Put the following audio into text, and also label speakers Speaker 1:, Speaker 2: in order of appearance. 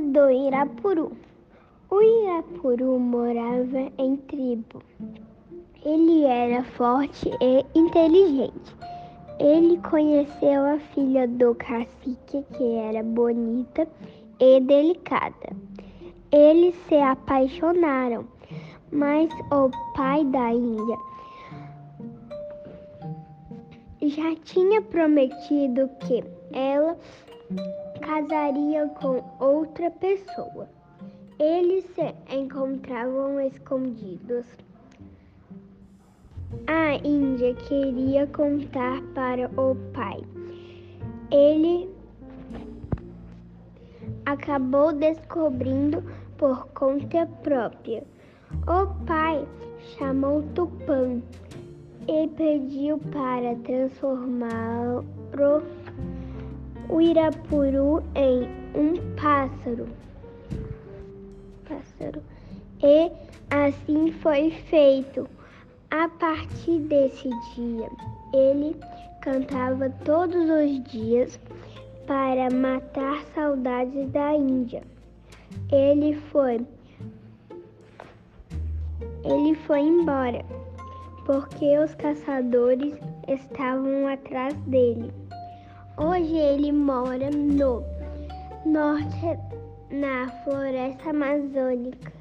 Speaker 1: do Irapuru. O Irapuru morava em tribo. Ele era forte e inteligente. Ele conheceu a filha do cacique, que era bonita e delicada. Eles se apaixonaram, mas o pai da Índia já tinha prometido que ela casaria com outra pessoa. Eles se encontravam escondidos. A Índia queria contar para o pai. Ele acabou descobrindo por conta própria. O pai chamou Tupã e pediu para transformar o Irapuru em um pássaro. Pássaro. E assim foi feito. A partir desse dia, ele cantava todos os dias para matar saudades da Índia. Ele foi ele foi embora porque os caçadores estavam atrás dele. Hoje ele mora no norte, na floresta amazônica.